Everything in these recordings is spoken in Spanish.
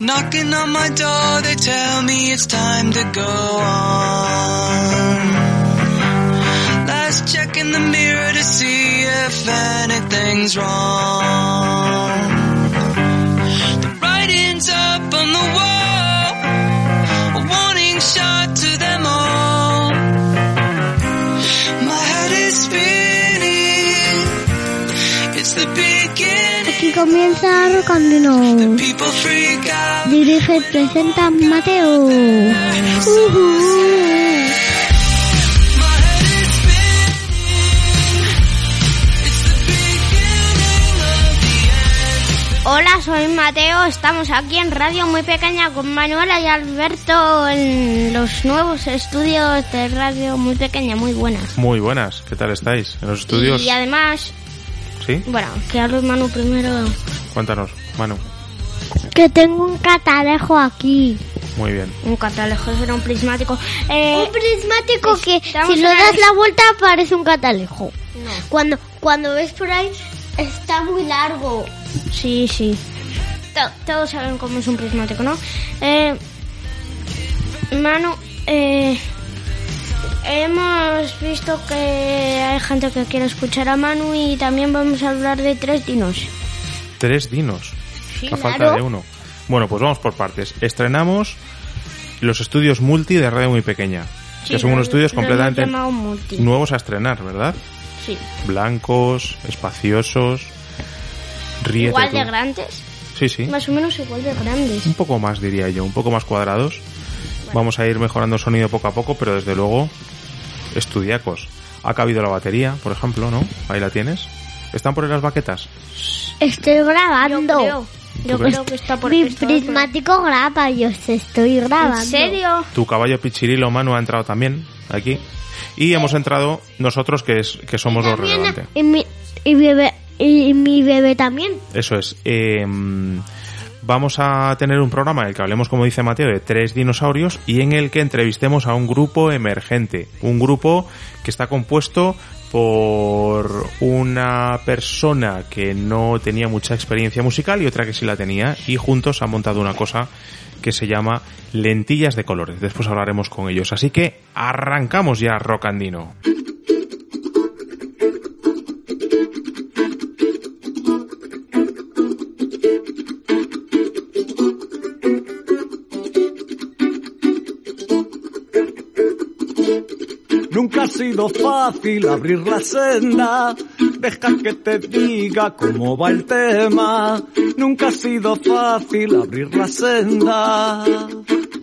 Knocking on my door, they tell me it's time to go on. Last check in the mirror to see if anything's wrong. Comienza out. Dirige y presenta Mateo. Hola, soy Mateo. Estamos aquí en Radio Muy Pequeña con Manuela y Alberto en los nuevos estudios de Radio Muy Pequeña. Muy buenas. Muy buenas, ¿qué tal estáis? ¿En los estudios? Y además, ¿Sí? bueno, que hable Manu primero. Cuéntanos, Manu. Que tengo un catalejo aquí. Muy bien. Un catalejo, eso era un prismático. un prismático que si lo das la vuelta parece un catalejo. No. Cuando, cuando ves por ahí está muy largo. Sí, sí. To- todos saben cómo es un prismático, ¿no? Eh, Manu, eh, hemos visto que hay gente que quiere escuchar a Manu y también vamos a hablar de tres dinos. Tres dinos. Sí, a falta claro. de uno. Bueno, pues vamos por partes. Estrenamos los estudios multi de radio muy pequeña. que son unos estudios completamente nuevos a estrenar, ¿verdad? Sí. Blancos, espaciosos. Ríete Igual tú. de grandes. Sí, sí. Más o menos igual de grandes. Un poco más, diría yo. Un poco más cuadrados. Vamos a ir mejorando el sonido poco a poco, pero desde luego, estudiacos. Ha cabido la batería, por ejemplo, ¿no? Ahí la tienes. ¿Están por ahí las baquetas? Estoy grabando. Yo creo. Que está por Mi está por- prismático graba, yo se estoy grabando. ¿En serio? Tu caballo pichirilo Manu ha entrado también aquí. Y hemos entrado nosotros que es que somos lo relevante. Y mi, y mi bebé, y mi bebé también. Eso es. Eh, vamos a tener un programa en el que hablemos, como dice Mateo, de tres dinosaurios y en el que entrevistemos a un grupo emergente. Un grupo que está compuesto por una persona que no tenía mucha experiencia musical y otra que sí la tenía y juntos han montado una cosa que se llama lentillas de colores. Después hablaremos con ellos. Así que arrancamos ya Rocandino. Nunca ha sido fácil abrir la senda, deja que te diga cómo va el tema. Nunca ha sido fácil abrir la senda.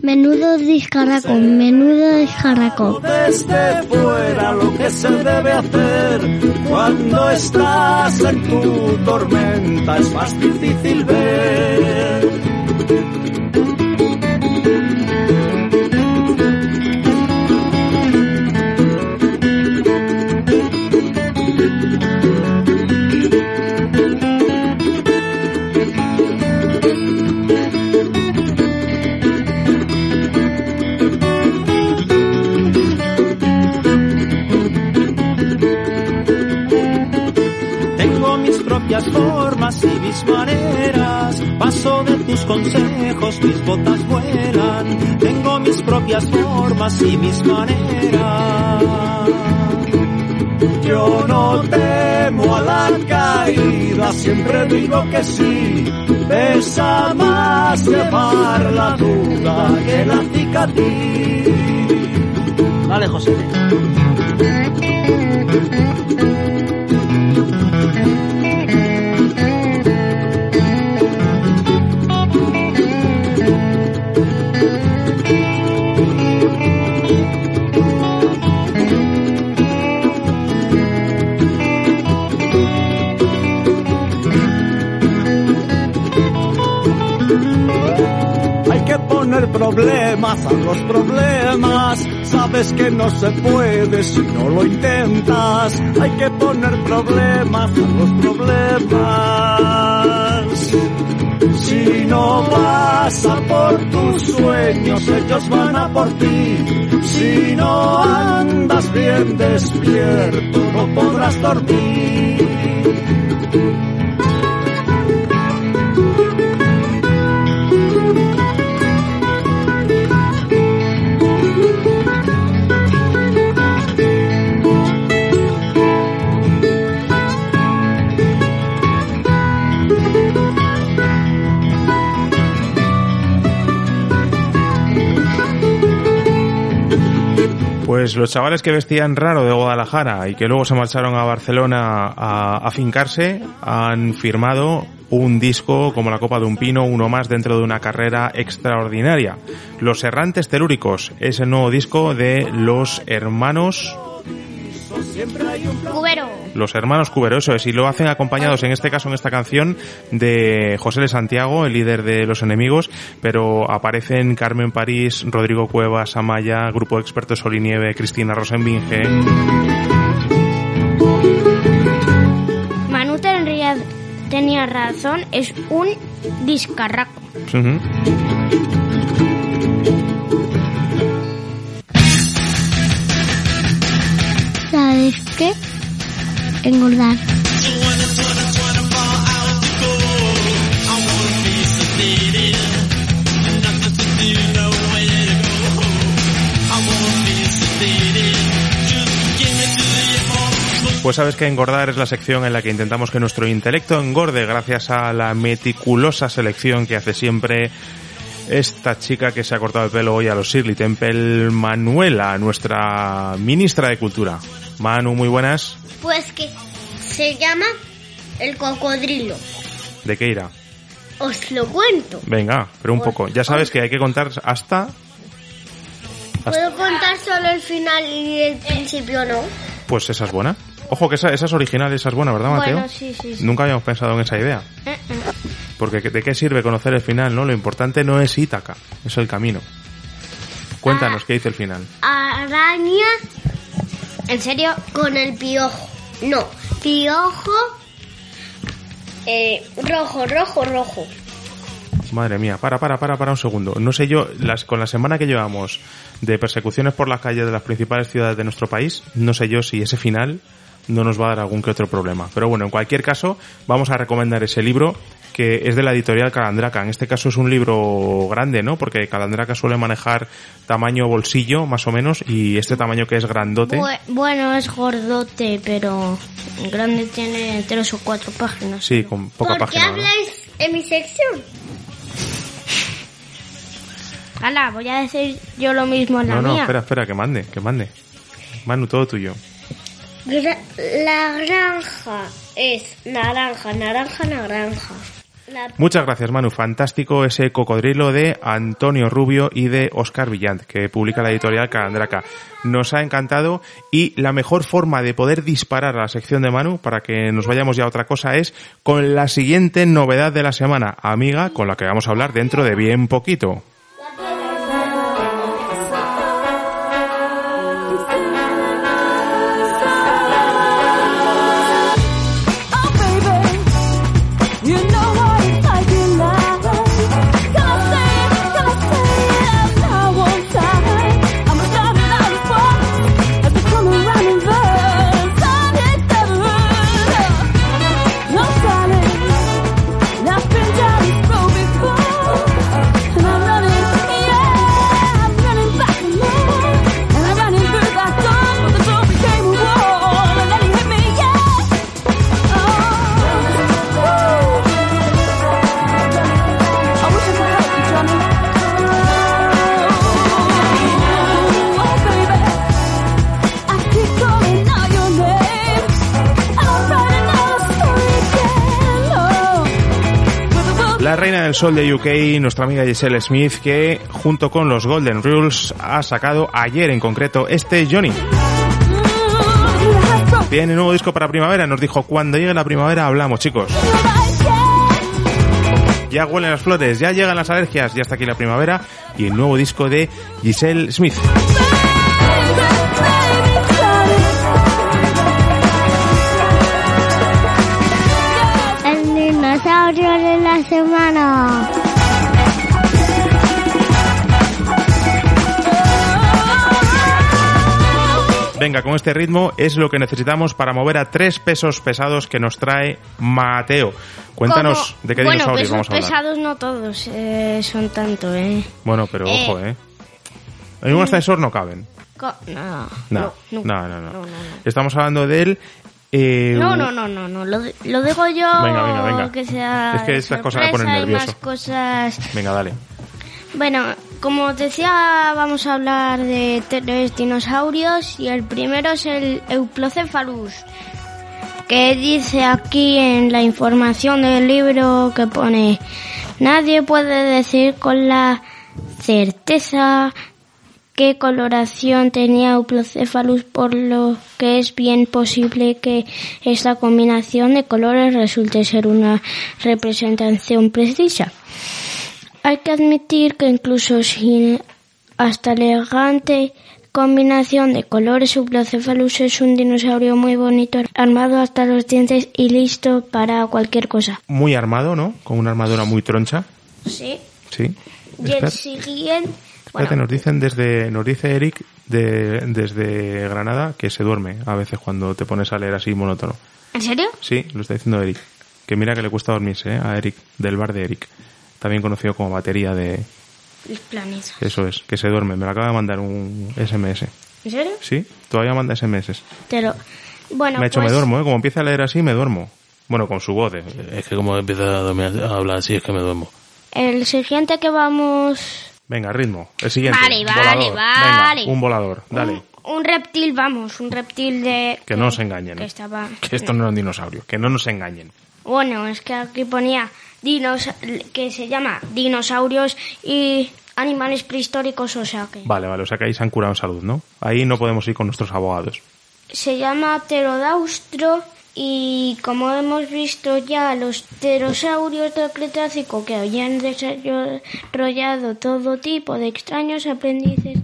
Menudo discaraco, menudo discaraco. Desde fuera lo que se debe hacer cuando estás en tu tormenta es más difícil ver. Propias formas y mis maneras. Paso de tus consejos, mis botas vuelan. Tengo mis propias formas y mis maneras. Yo no temo a la caída, siempre digo que sí. Pesa más llevar la duda que la cicatriz. Vale, José. Poner problemas a los problemas. Sabes que no se puede si no lo intentas. Hay que poner problemas a los problemas. Si no vas a por tus sueños, ellos van a por ti. Si no andas bien despierto, no podrás dormir. Pues los chavales que vestían raro de Guadalajara y que luego se marcharon a Barcelona a afincarse han firmado un disco como la copa de un pino, uno más dentro de una carrera extraordinaria. Los Errantes Telúricos es el nuevo disco de los hermanos Cubero. los hermanos Cubero, eso es, y lo hacen acompañados en este caso en esta canción de José de Santiago, el líder de los enemigos, pero aparecen Carmen París, Rodrigo Cuevas, Amaya, Grupo de Expertos Sol y Nieve, Cristina Rosenbinge. Manu tenía, tenía razón, es un discarraco. ¿Sabes qué? Engordar. Pues sabes que engordar es la sección en la que intentamos que nuestro intelecto engorde gracias a la meticulosa selección que hace siempre esta chica que se ha cortado el pelo hoy a los Shirley Temple, Manuela, nuestra ministra de Cultura. Manu, muy buenas. Pues que se llama el cocodrilo. ¿De qué irá? Os lo cuento. Venga, pero un poco. Ya sabes que hay que contar hasta... ¿Puedo contar solo el final y el principio no? Pues esa es buena. Ojo que esa, esa es original, esa es buena, ¿verdad, Mateo? Bueno, sí, sí, sí. Nunca habíamos pensado en esa idea. Eh, eh. Porque ¿de qué sirve conocer el final, no? Lo importante no es Ítaca, es el camino. Cuéntanos, ¿qué dice el final? Araña. ¿En serio? Con el piojo. No, piojo. Eh, rojo, rojo, rojo. Madre mía, para, para, para, para un segundo. No sé yo, las, con la semana que llevamos de persecuciones por las calles de las principales ciudades de nuestro país, no sé yo si ese final no nos va a dar algún que otro problema. Pero bueno, en cualquier caso, vamos a recomendar ese libro que es de la editorial Calandraca. En este caso es un libro grande, ¿no? Porque Calandraca suele manejar tamaño bolsillo, más o menos, y este tamaño que es grandote. Bue- bueno, es gordote, pero grande tiene tres o cuatro páginas. Sí, con poca ¿Por qué página. ¿verdad? habláis en mi sección? Hala, voy a decir yo lo mismo en la No, no, mía. espera, espera, que mande, que mande. Manu, todo tuyo. Gra- La granja es naranja, naranja, naranja. Muchas gracias, Manu. Fantástico ese cocodrilo de Antonio Rubio y de Oscar Villant, que publica la editorial Calandraca. Nos ha encantado y la mejor forma de poder disparar a la sección de Manu, para que nos vayamos ya a otra cosa, es con la siguiente novedad de la semana, amiga, con la que vamos a hablar dentro de bien poquito. Del sol de UK, nuestra amiga Giselle Smith, que junto con los Golden Rules ha sacado ayer en concreto este Johnny. Tiene nuevo disco para primavera, nos dijo cuando llegue la primavera hablamos chicos. ya huelen las flores, ya llegan las alergias, ya está aquí la primavera y el nuevo disco de Giselle Smith. La semana. Venga, con este ritmo es lo que necesitamos para mover a tres pesos pesados que nos trae Mateo. Cuéntanos Como- de qué bueno, dinosaurios pesos vamos a hablar. pesados no todos eh, son tanto, ¿eh? Bueno, pero Eh. ojo, ¿eh? En un ascensor no caben. No, no, no, no, no. no, no. Estamos hablando del... eh, No, no, no, no, no, lo, lo digo yo Venga, venga, venga. que sea Es que estas cosas me ponen nervioso. más cosas. Venga, dale. Bueno, como os decía, vamos a hablar de tres dinosaurios y el primero es el Euplocephalus, que dice aquí en la información del libro que pone nadie puede decir con la certeza qué coloración tenía Euplocephalus, por lo que es bien posible que esta combinación de colores resulte ser una representación precisa. Hay que admitir que incluso sin hasta elegante combinación de colores, Euplocephalus es un dinosaurio muy bonito, armado hasta los dientes y listo para cualquier cosa. Muy armado, ¿no? Con una armadura muy troncha. Sí. Sí. Y el Espera- Espérate, nos dicen desde, nos dice Eric de, desde Granada que se duerme a veces cuando te pones a leer así monótono. ¿En serio? Sí, lo está diciendo Eric. Que mira que le cuesta dormirse, ¿eh? A Eric, del bar de Eric. También conocido como batería de... Los planetas. Eso es, que se duerme. Me lo acaba de mandar un SMS. ¿En serio? Sí, todavía manda SMS. Pero... Bueno, me ha hecho pues, me duermo, ¿eh? Como empieza a leer así, me duermo. Bueno, con su voz. ¿eh? Es que como empieza a, dormir- a hablar así es que me duermo. El siguiente que vamos... Venga, ritmo. El siguiente. Vale, vale, Volador. vale. Venga, un volador. Dale. Un, un reptil, vamos, un reptil de... Que no nos engañen. Que estaba... Que esto no es un dinosaurio. Que no nos engañen. Bueno, es que aquí ponía dinos que se llama dinosaurios y animales prehistóricos, o sea que Vale, vale. O sea que ahí se han curado en salud, ¿no? Ahí no podemos ir con nuestros abogados. se llama pterodaustro y como hemos visto ya los pterosaurios del Cretácico que habían desarrollado todo tipo de extraños aprendices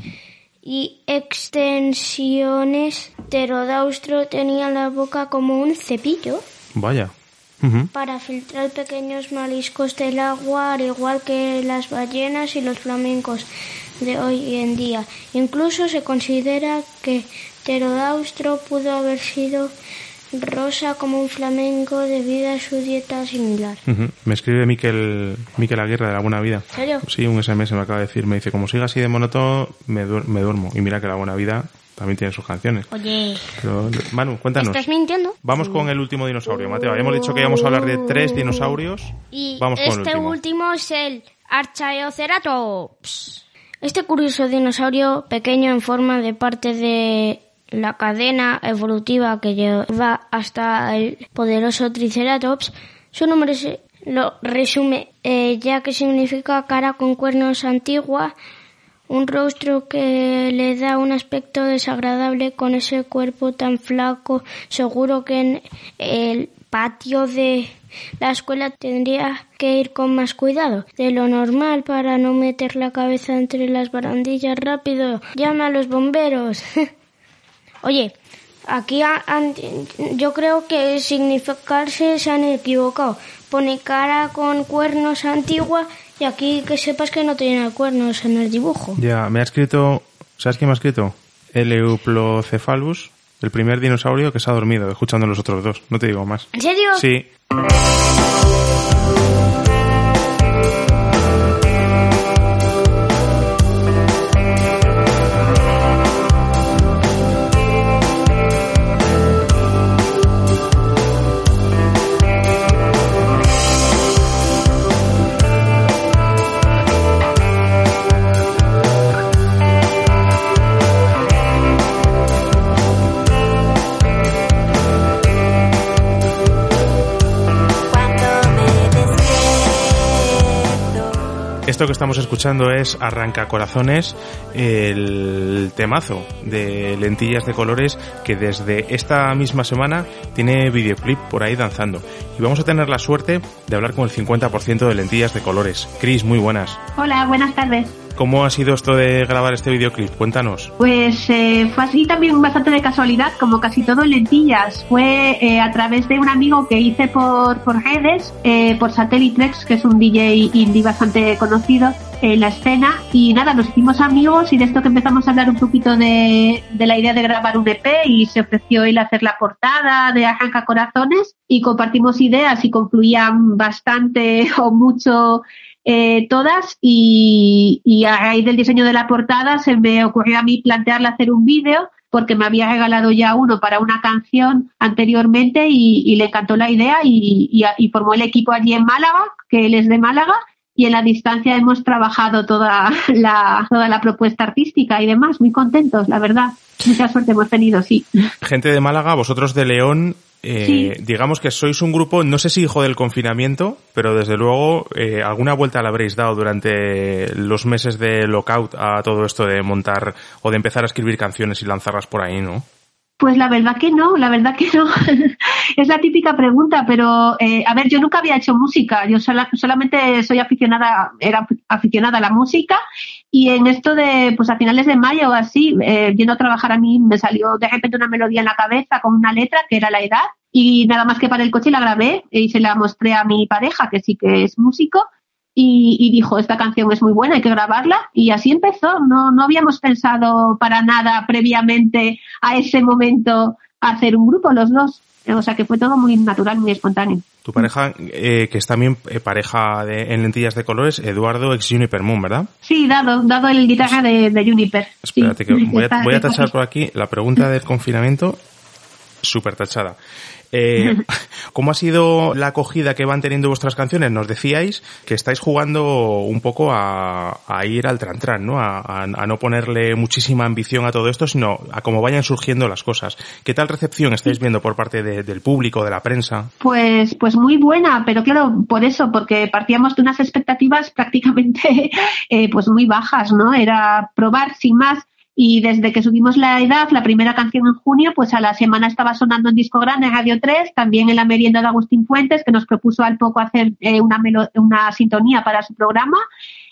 y extensiones, pterodaustro tenía la boca como un cepillo Vaya. Para filtrar pequeños mariscos del agua, al igual que las ballenas y los flamencos de hoy en día. Incluso se considera que Pterodaustro pudo haber sido rosa como un flamenco debido a su dieta similar. Me escribe Miquel, Miquel Aguirre de La Buena Vida. ¿En serio? Sí, un SMS me acaba de decir. Me dice, como siga así de monótono, me, duer- me duermo. Y mira que La Buena Vida también tiene sus canciones. Oye, Pero, Manu, cuéntanos. ¿estás mintiendo? Vamos con el último dinosaurio, Mateo. Habíamos dicho que íbamos a hablar de tres dinosaurios. Y Vamos con el este último. último es el Archaeoceratops. Este curioso dinosaurio pequeño en forma de parte de la cadena evolutiva que lleva hasta el poderoso Triceratops, su nombre se lo resume eh, ya que significa cara con cuernos antigua, un rostro que le da un aspecto desagradable con ese cuerpo tan flaco. Seguro que en el patio de la escuela tendría que ir con más cuidado de lo normal para no meter la cabeza entre las barandillas rápido. Llama a los bomberos. Oye, aquí yo creo que significarse se han equivocado. Pone cara con cuernos antigua y aquí que sepas que no tiene cuernos en el dibujo. Ya, me ha escrito... ¿Sabes quién me ha escrito? El Euplocephalus, el primer dinosaurio que se ha dormido escuchando los otros dos. No te digo más. ¿En serio? Sí. Esto que estamos escuchando es Arranca Corazones, el temazo de lentillas de colores que desde esta misma semana tiene videoclip por ahí danzando. Y vamos a tener la suerte de hablar con el 50% de lentillas de colores. Cris, muy buenas. Hola, buenas tardes. ¿Cómo ha sido esto de grabar este videoclip? Cuéntanos. Pues eh, fue así también bastante de casualidad, como casi todo en lentillas. Fue eh, a través de un amigo que hice por, por redes, eh, por Satellitrex, que es un DJ indie bastante conocido en la escena. Y nada, nos hicimos amigos y de esto que empezamos a hablar un poquito de, de la idea de grabar un EP y se ofreció él hacer la portada de Arranca Corazones y compartimos ideas y confluían bastante o mucho eh, todas y, y a raíz del diseño de la portada se me ocurrió a mí plantearle hacer un vídeo porque me había regalado ya uno para una canción anteriormente y, le encantó la idea y, y, y formó el equipo allí en Málaga, que él es de Málaga, y en la distancia hemos trabajado toda la, toda la propuesta artística y demás, muy contentos, la verdad. Mucha suerte hemos tenido, sí. Gente de Málaga, vosotros de León, eh, Sí. digamos que sois un grupo, no sé si hijo del confinamiento, pero desde luego eh, alguna vuelta le habréis dado durante los meses de lockout a todo esto de montar o de empezar a escribir canciones y lanzarlas por ahí, ¿no? Pues la verdad que no, la verdad que no. es la típica pregunta, pero eh, a ver, yo nunca había hecho música, yo sola- solamente soy aficionada, era aficionada a la música y en esto de, pues a finales de mayo o así, eh, yendo a trabajar a mí me salió de repente una melodía en la cabeza con una letra que era la edad y nada más que para el coche la grabé y se la mostré a mi pareja que sí que es músico y, y dijo, esta canción es muy buena, hay que grabarla. Y así empezó. No, no habíamos pensado para nada previamente a ese momento hacer un grupo los dos. O sea que fue todo muy natural, muy espontáneo. Tu pareja, eh, que es también eh, pareja de, en lentillas de colores, Eduardo ex Juniper Moon, ¿verdad? Sí, dado, dado el guitarra de, de Juniper. Sí, Espérate que voy a, voy a tachar por aquí la pregunta del confinamiento, súper tachada. Eh, ¿Cómo ha sido la acogida que van teniendo vuestras canciones? Nos decíais que estáis jugando un poco a, a ir al tran ¿no? A, a- a no ponerle muchísima ambición a todo esto, sino a cómo vayan surgiendo las cosas. ¿Qué tal recepción estáis viendo por parte de- del público, de la prensa? Pues, pues muy buena, pero claro, por eso, porque partíamos de unas expectativas prácticamente eh, pues muy bajas, ¿no? Era probar sin más. Y desde que subimos la edad, la primera canción en junio, pues a la semana estaba sonando en Disco Grande, Radio 3, también en la merienda de Agustín Fuentes, que nos propuso al poco hacer eh, una, melo- una sintonía para su programa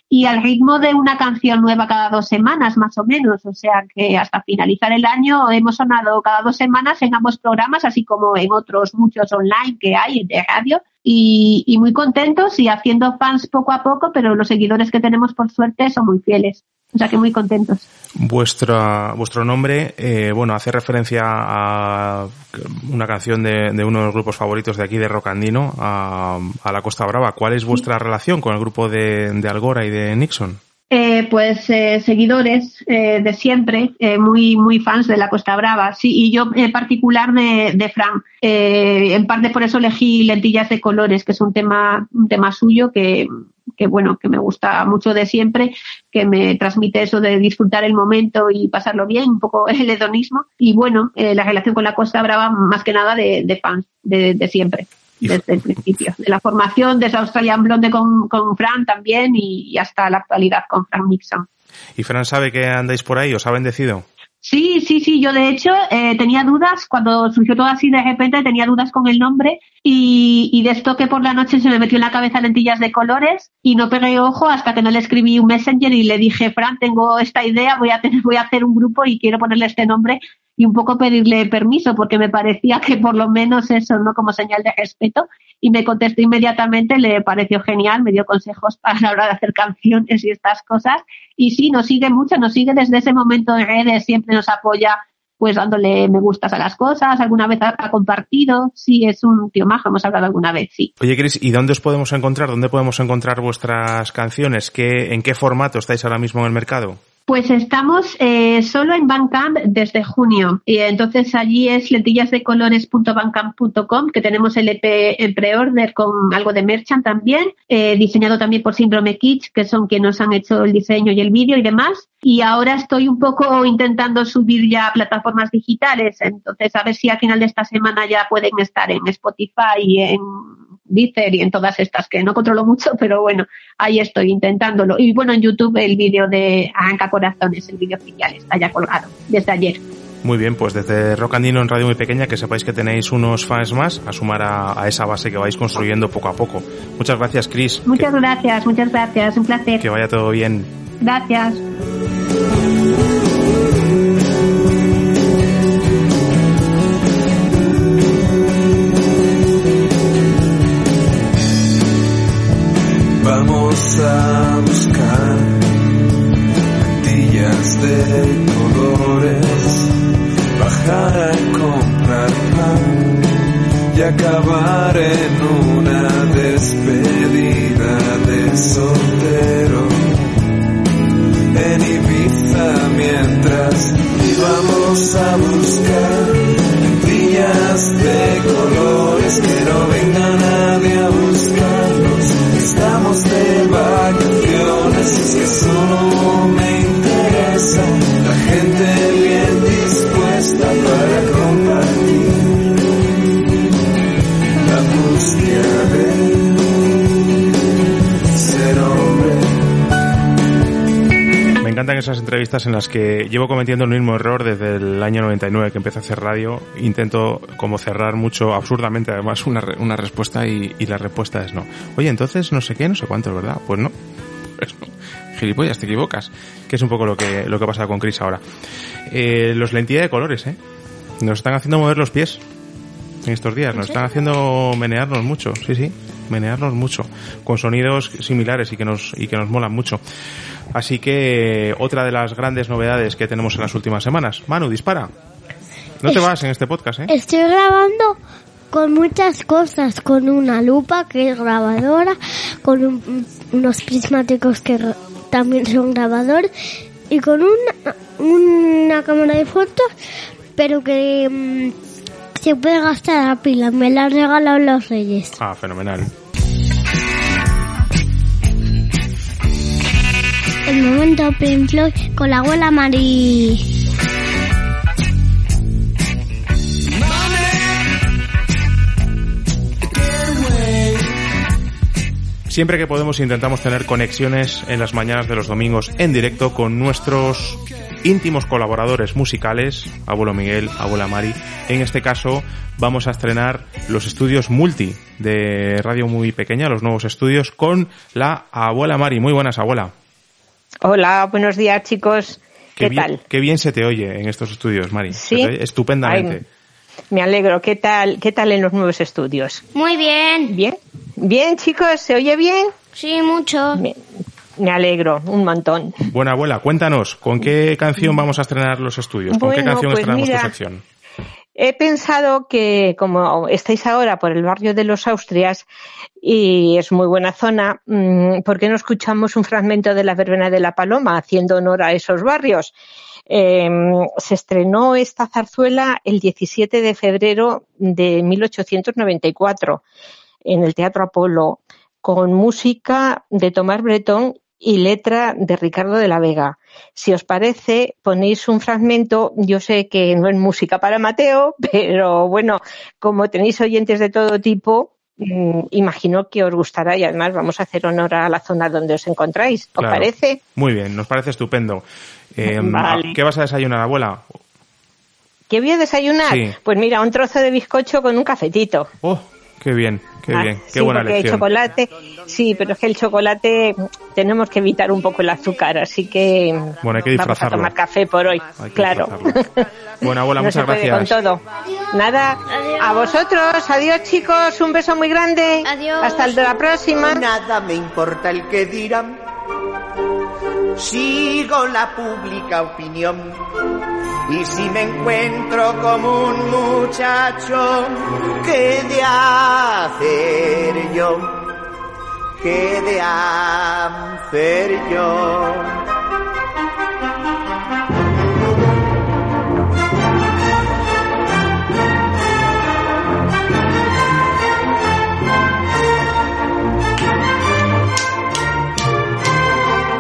y al ritmo de una canción nueva cada dos semanas, más o menos. O sea que hasta finalizar el año hemos sonado cada dos semanas en ambos programas, así como en otros muchos online que hay de radio. Y, y muy contentos y haciendo fans poco a poco, pero los seguidores que tenemos, por suerte, son muy fieles. O sea que muy contentos. Vuestra, vuestro nombre, eh, bueno, hace referencia a una canción de, de uno de los grupos favoritos de aquí de Rocandino, a, a la Costa Brava. ¿Cuál es vuestra relación con el grupo de, de Algora y de Nixon? Eh, pues eh, seguidores eh, de siempre, eh, muy muy fans de la Costa Brava, sí, y yo en particular de, de Fran. Eh, en parte por eso elegí lentillas de colores, que es un tema un tema suyo que que bueno que me gusta mucho de siempre, que me transmite eso de disfrutar el momento y pasarlo bien, un poco el hedonismo y bueno eh, la relación con la Costa Brava más que nada de, de fans de, de siempre desde el principio, de la formación, desde Australian Blonde con, con Fran también y, y hasta la actualidad con Fran Nixon. ¿Y Fran sabe que andáis por ahí? ¿Os ha bendecido? Sí, sí, sí, yo de hecho eh, tenía dudas, cuando surgió todo así de repente tenía dudas con el nombre y, y de esto que por la noche se me metió en la cabeza lentillas de colores y no pegué ojo hasta que no le escribí un messenger y le dije, Fran, tengo esta idea, voy a, tener, voy a hacer un grupo y quiero ponerle este nombre y un poco pedirle permiso porque me parecía que por lo menos eso, ¿no? Como señal de respeto y me contestó inmediatamente, le pareció genial, me dio consejos para la hora de hacer canciones y estas cosas y sí, nos sigue mucho, nos sigue desde ese momento en redes, siempre nos apoya pues dándole me gustas a las cosas, alguna vez ha, compartido, sí, es un tío majo, hemos hablado alguna vez, sí. Oye, Cris, ¿y dónde os podemos encontrar? ¿Dónde podemos encontrar vuestras canciones? ¿Qué, ¿En qué formato estáis ahora mismo en el mercado? Pues estamos eh, solo en Bandcamp desde junio. Y entonces allí es lentillasdecolores.bandcamp.com, que tenemos el EP en pre-order con algo de merchant también, eh, diseñado también por Síndrome Kitsch, que son quienes nos han hecho el diseño y el vídeo y demás. Y ahora estoy un poco intentando subir ya a plataformas digitales. Entonces, a ver si al final de esta semana ya pueden estar en Spotify y en Deezer y en todas estas que no controlo mucho, pero bueno, ahí estoy intentándolo. Y bueno, en YouTube el vídeo de Arranca Corazones, el vídeo oficial, está ya colgado desde ayer. Muy bien, pues desde Rock Andino en Radio Muy Pequeña, que sepáis que tenéis unos fans más a sumar a, a esa base que vais construyendo poco a poco. Muchas gracias, Chris. Muchas gracias, muchas gracias, un placer. Que, que vaya todo bien. Gracias. A buscar lentillas de colores, bajar a comprar pan y acabar en una despedida de soltero en Ibiza mientras íbamos a buscar lentillas de colores que no venga nadie a buscarnos. Me encantan esas entrevistas en las que llevo cometiendo el mismo error desde el año 99 que empecé a hacer radio. Intento como cerrar mucho, absurdamente además, una respuesta y, y la respuesta es no. Oye, entonces no sé qué, no sé cuánto, ¿verdad? Pues no. Pues no. Gilipollas, te equivocas. Que es un poco lo que, lo que pasa con Chris ahora. Eh, los lentillas de colores, ¿eh? Nos están haciendo mover los pies en estos días. Nos están haciendo menearnos mucho, sí, sí, menearnos mucho, con sonidos similares y que nos y que nos molan mucho. Así que otra de las grandes novedades que tenemos en las últimas semanas. Manu, dispara. No te Es- vas en este podcast, ¿eh? Estoy grabando con muchas cosas, con una lupa que es grabadora, con un- unos prismáticos que también son grabadores y con una, una cámara de fotos, pero que mm, se puede gastar a pila. Me la han regalado los reyes. Ah, fenomenal. El momento Pink Floyd con la abuela Mari. Siempre que podemos intentamos tener conexiones en las mañanas de los domingos en directo con nuestros íntimos colaboradores musicales, abuelo Miguel, abuela Mari. En este caso vamos a estrenar los estudios multi de Radio Muy Pequeña, los nuevos estudios con la abuela Mari. Muy buenas, abuela. Hola, buenos días chicos. ¿Qué, bien, tal? Qué bien se te oye en estos estudios, Mari. Sí. Estupendamente. Ay, me alegro. ¿Qué tal? ¿Qué tal en los nuevos estudios? Muy bien. Bien. Bien, chicos, ¿se oye bien? Sí, mucho. Me, me alegro, un montón. Bueno, abuela, cuéntanos, ¿con qué canción vamos a estrenar los estudios? ¿Con qué Bueno, canción pues estrenamos mira, tu sección? He pensado que como estáis ahora por el barrio de los Austrias y es muy buena zona, mm, ¿por qué no escuchamos un fragmento de la verbena de la Paloma haciendo honor a esos barrios? Eh, se estrenó esta zarzuela el 17 de febrero de 1894 en el Teatro Apolo con música de Tomás Bretón y letra de Ricardo de la Vega. Si os parece, ponéis un fragmento. Yo sé que no es música para Mateo, pero bueno, como tenéis oyentes de todo tipo, mm, imagino que os gustará y además vamos a hacer honor a la zona donde os encontráis. ¿Os Claro. parece? Muy bien, nos parece estupendo. Eh, Vale. ¿Qué vas a desayunar, abuela? ¿Qué voy a desayunar? Sí. Pues mira, un trozo de bizcocho con un cafetito. Oh, qué bien, qué Ah, bien, qué sí, buena el elección. chocolate, sí, pero es que el chocolate mm, tenemos que evitar un poco el azúcar, así que mm, Bueno, hay que vamos a tomar café por hoy, claro. Bueno, abuela, no se muchas puede gracias. con todo. Nada, a vosotros, adiós chicos, un beso muy grande. Adiós. Hasta el de la próxima. Nada me importa el que dirán. Sigo la pública opinión. Y si me encuentro como un muchacho, ¿qué de hacer yo? ¿Qué de hacer yo?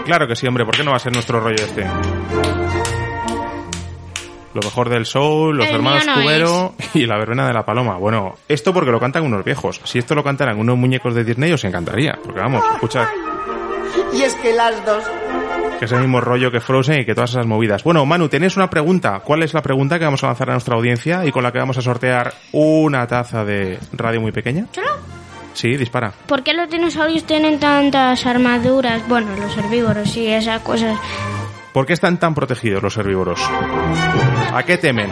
Claro que sí, hombre, ¿por qué no va a ser nuestro rollo este? Lo mejor del soul, los El hermanos no Cubero y la verbena de la paloma. Bueno, esto porque lo cantan unos viejos. Si esto lo cantaran unos muñecos de Disney os encantaría. Porque vamos, escucha Y es que las dos que es el mismo rollo que Frozen y que todas esas movidas. Bueno, Manu, tenés una pregunta. ¿Cuál es la pregunta que vamos a lanzar a nuestra audiencia y con la que vamos a sortear una taza de radio muy pequeña? Sí, dispara. ¿Por qué los dinosaurios tienen tantas armaduras? Bueno, los herbívoros y esas cosas. ¿Por qué están tan protegidos los herbívoros? ¿A qué temen?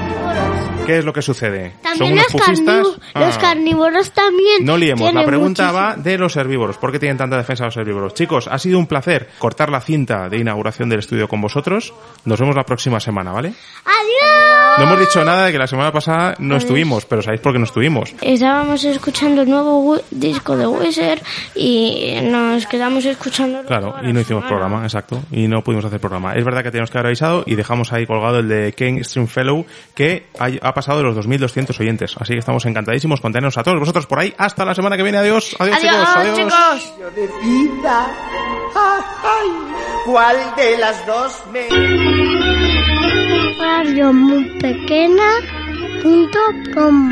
¿Qué es lo que sucede? También unos los, pufistas? carnívoros, los Ah. carnívoros también. No liemos, la pregunta muchísimo- va de los herbívoros. ¿Por qué tienen tanta defensa los herbívoros? Chicos, ha sido un placer cortar la cinta de inauguración del estudio con vosotros. Nos vemos la próxima semana, ¿vale? ¡Adiós! No hemos dicho nada de que la semana pasada no estuvimos, pero sabéis por qué no estuvimos. Estábamos escuchando el nuevo disco de Wizard y nos quedamos escuchando. Claro, y no hicimos programa, exacto, y no pudimos hacer programa. Es verdad que teníamos que haber avisado y dejamos ahí colgado el de Ken Stringfellow, que ha, ha pasado de los 2.200 oyentes. Así que estamos encantadísimos con teneros a todos vosotros por ahí. Hasta la semana que viene. Adiós. Adiós, chicos. Adiós. chicos. yo de vida. Ay, ay, ¿Cuál de las dos me... Radio muy pequeña punto com.